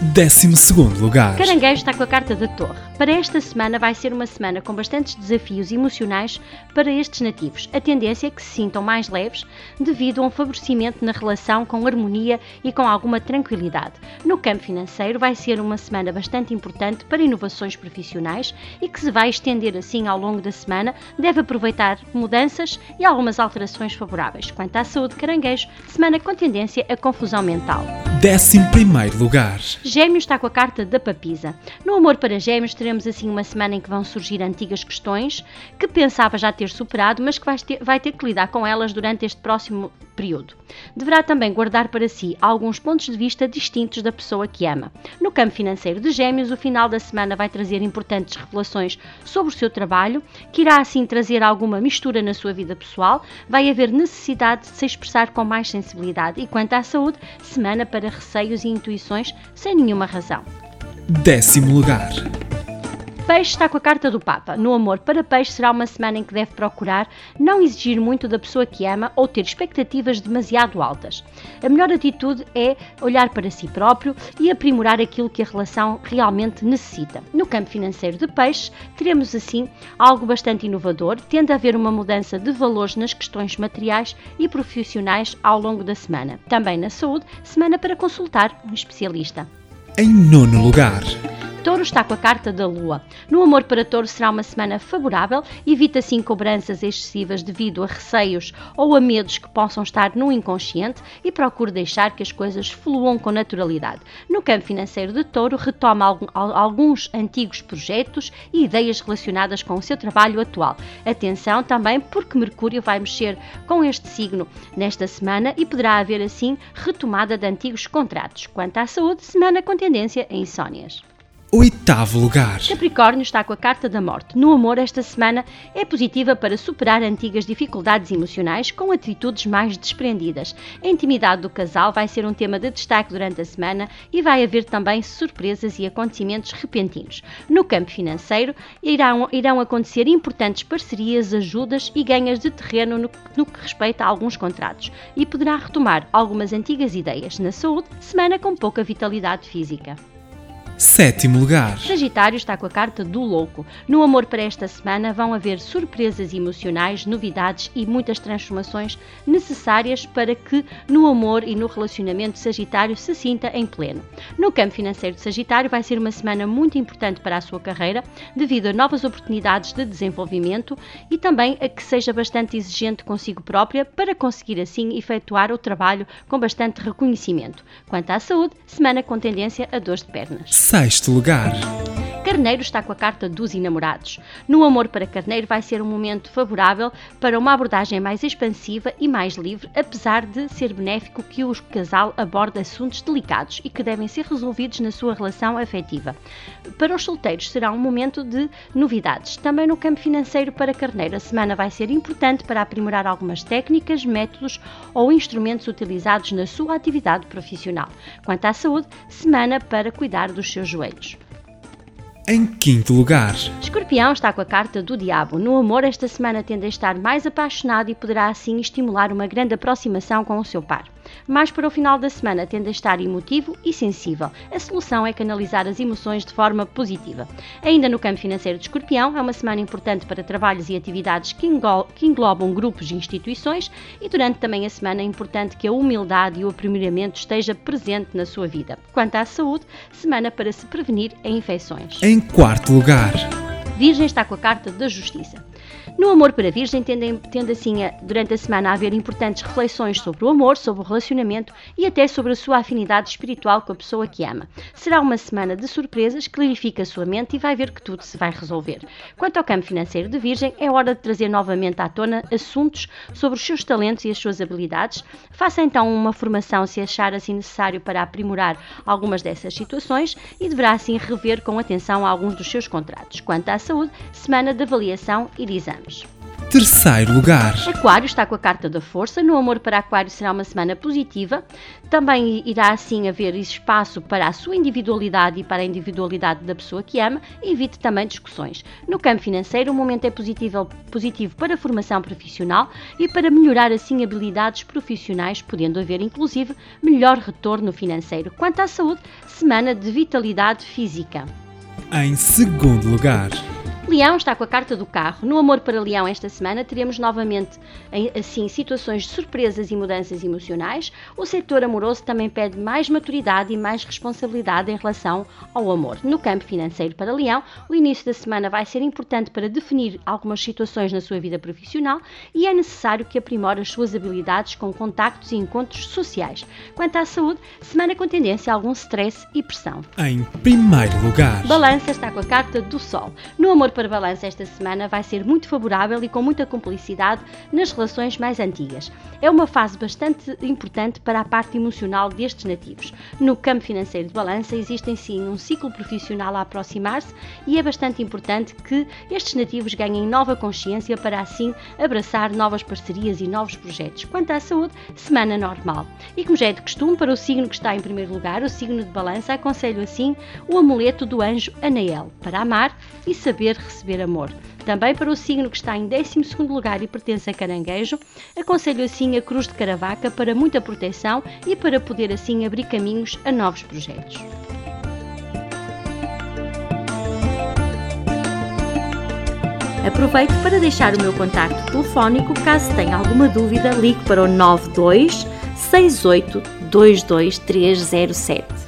12 lugar. Caranguejo está com a carta da Torre. Para esta semana vai ser uma semana com bastantes desafios emocionais para estes nativos. A tendência é que se sintam mais leves devido a um favorecimento na relação com harmonia e com alguma tranquilidade. No campo financeiro vai ser uma semana bastante importante para inovações profissionais e que se vai estender assim ao longo da semana. Deve aproveitar mudanças e algumas alterações favoráveis. Quanto à saúde, caranguejo, semana com tendência a confusão mental. 11 lugar. Gêmeos está com a carta da papisa. No amor para Gêmeos teremos assim uma semana em que vão surgir antigas questões que pensava já ter superado, mas que vai ter, vai ter que lidar com elas durante este próximo período. Deverá também guardar para si alguns pontos de vista distintos da pessoa que ama. No campo financeiro de Gêmeos, o final da semana vai trazer importantes revelações sobre o seu trabalho, que irá assim trazer alguma mistura na sua vida pessoal. Vai haver necessidade de se expressar com mais sensibilidade. E quanto à saúde, semana para receios e intuições sem nenhuma razão. Décimo lugar. Peixe está com a carta do Papa. No amor para peixe será uma semana em que deve procurar não exigir muito da pessoa que ama ou ter expectativas demasiado altas. A melhor atitude é olhar para si próprio e aprimorar aquilo que a relação realmente necessita. No campo financeiro de peixe, teremos assim algo bastante inovador, tende a haver uma mudança de valores nas questões materiais e profissionais ao longo da semana. Também na saúde, semana para consultar um especialista. Em nono lugar. Touro está com a carta da Lua. No amor para Touro será uma semana favorável, evita assim cobranças excessivas devido a receios ou a medos que possam estar no inconsciente e procure deixar que as coisas fluam com naturalidade. No campo financeiro de Touro, retoma alguns antigos projetos e ideias relacionadas com o seu trabalho atual. Atenção também porque Mercúrio vai mexer com este signo nesta semana e poderá haver assim retomada de antigos contratos. Quanto à saúde, semana com tendência a insónias. Oitavo lugar. Capricórnio está com a carta da morte. No amor, esta semana é positiva para superar antigas dificuldades emocionais com atitudes mais desprendidas. A intimidade do casal vai ser um tema de destaque durante a semana e vai haver também surpresas e acontecimentos repentinos. No campo financeiro, irão, irão acontecer importantes parcerias, ajudas e ganhas de terreno no, no que respeita a alguns contratos e poderá retomar algumas antigas ideias. Na saúde, semana com pouca vitalidade física. Sétimo lugar. Sagitário está com a carta do louco. No amor para esta semana vão haver surpresas emocionais, novidades e muitas transformações necessárias para que no amor e no relacionamento Sagitário se sinta em pleno. No campo financeiro de Sagitário vai ser uma semana muito importante para a sua carreira, devido a novas oportunidades de desenvolvimento e também a que seja bastante exigente consigo própria para conseguir assim efetuar o trabalho com bastante reconhecimento. Quanto à saúde, semana com tendência a dores de pernas sexto lugar. Carneiro está com a carta dos enamorados. No amor para Carneiro vai ser um momento favorável para uma abordagem mais expansiva e mais livre, apesar de ser benéfico que o casal aborde assuntos delicados e que devem ser resolvidos na sua relação afetiva. Para os solteiros será um momento de novidades. Também no campo financeiro para Carneiro, a semana vai ser importante para aprimorar algumas técnicas, métodos ou instrumentos utilizados na sua atividade profissional. Quanto à saúde, semana para cuidar dos seus joelhos. Em quinto lugar, Escorpião está com a carta do Diabo. No amor, esta semana tende a estar mais apaixonado e poderá assim estimular uma grande aproximação com o seu par mas para o final da semana tende a estar emotivo e sensível. A solução é canalizar as emoções de forma positiva. Ainda no campo financeiro de Escorpião, é uma semana importante para trabalhos e atividades que englobam grupos e instituições e durante também a semana é importante que a humildade e o aprimoramento esteja presente na sua vida. Quanto à saúde, semana para se prevenir a infecções. Em quarto lugar, Virgem está com a carta da Justiça. No Amor para Virgem, tende, tende assim a, durante a semana a haver importantes reflexões sobre o amor, sobre o relacionamento e até sobre a sua afinidade espiritual com a pessoa que ama. Será uma semana de surpresas, clarifica a sua mente e vai ver que tudo se vai resolver. Quanto ao campo financeiro de Virgem, é hora de trazer novamente à tona assuntos sobre os seus talentos e as suas habilidades. Faça então uma formação se achar assim necessário para aprimorar algumas dessas situações e deverá assim rever com atenção alguns dos seus contratos. Quanto à saúde, semana de avaliação e de exames. Terceiro lugar. Aquário está com a carta da força. No amor para Aquário será uma semana positiva. Também irá assim haver espaço para a sua individualidade e para a individualidade da pessoa que ama evite também discussões. No campo financeiro, o momento é positivo, positivo para a formação profissional e para melhorar assim habilidades profissionais, podendo haver inclusive melhor retorno financeiro. Quanto à saúde, semana de vitalidade física. Em segundo lugar. Leão está com a carta do carro. No Amor para Leão esta semana teremos novamente assim situações de surpresas e mudanças emocionais. O setor amoroso também pede mais maturidade e mais responsabilidade em relação ao amor. No campo financeiro para Leão, o início da semana vai ser importante para definir algumas situações na sua vida profissional e é necessário que aprimore as suas habilidades com contactos e encontros sociais. Quanto à saúde, semana com tendência a algum stress e pressão. Em primeiro lugar. Balança está com a carta do Sol. No Amor para balança esta semana vai ser muito favorável e com muita cumplicidade nas relações mais antigas. É uma fase bastante importante para a parte emocional destes nativos. No campo financeiro de balança existem sim um ciclo profissional a aproximar-se e é bastante importante que estes nativos ganhem nova consciência para assim abraçar novas parcerias e novos projetos. Quanto à saúde, semana normal. E como já é de costume, para o signo que está em primeiro lugar, o signo de balança, aconselho assim o amuleto do anjo Anael, para amar e saber receber amor. Também para o signo que está em 12 lugar e pertence a caranguejo, aconselho assim a cruz de caravaca para muita proteção e para poder assim abrir caminhos a novos projetos. Aproveito para deixar o meu contacto telefónico caso tenha alguma dúvida, ligue para o 92 68 22307.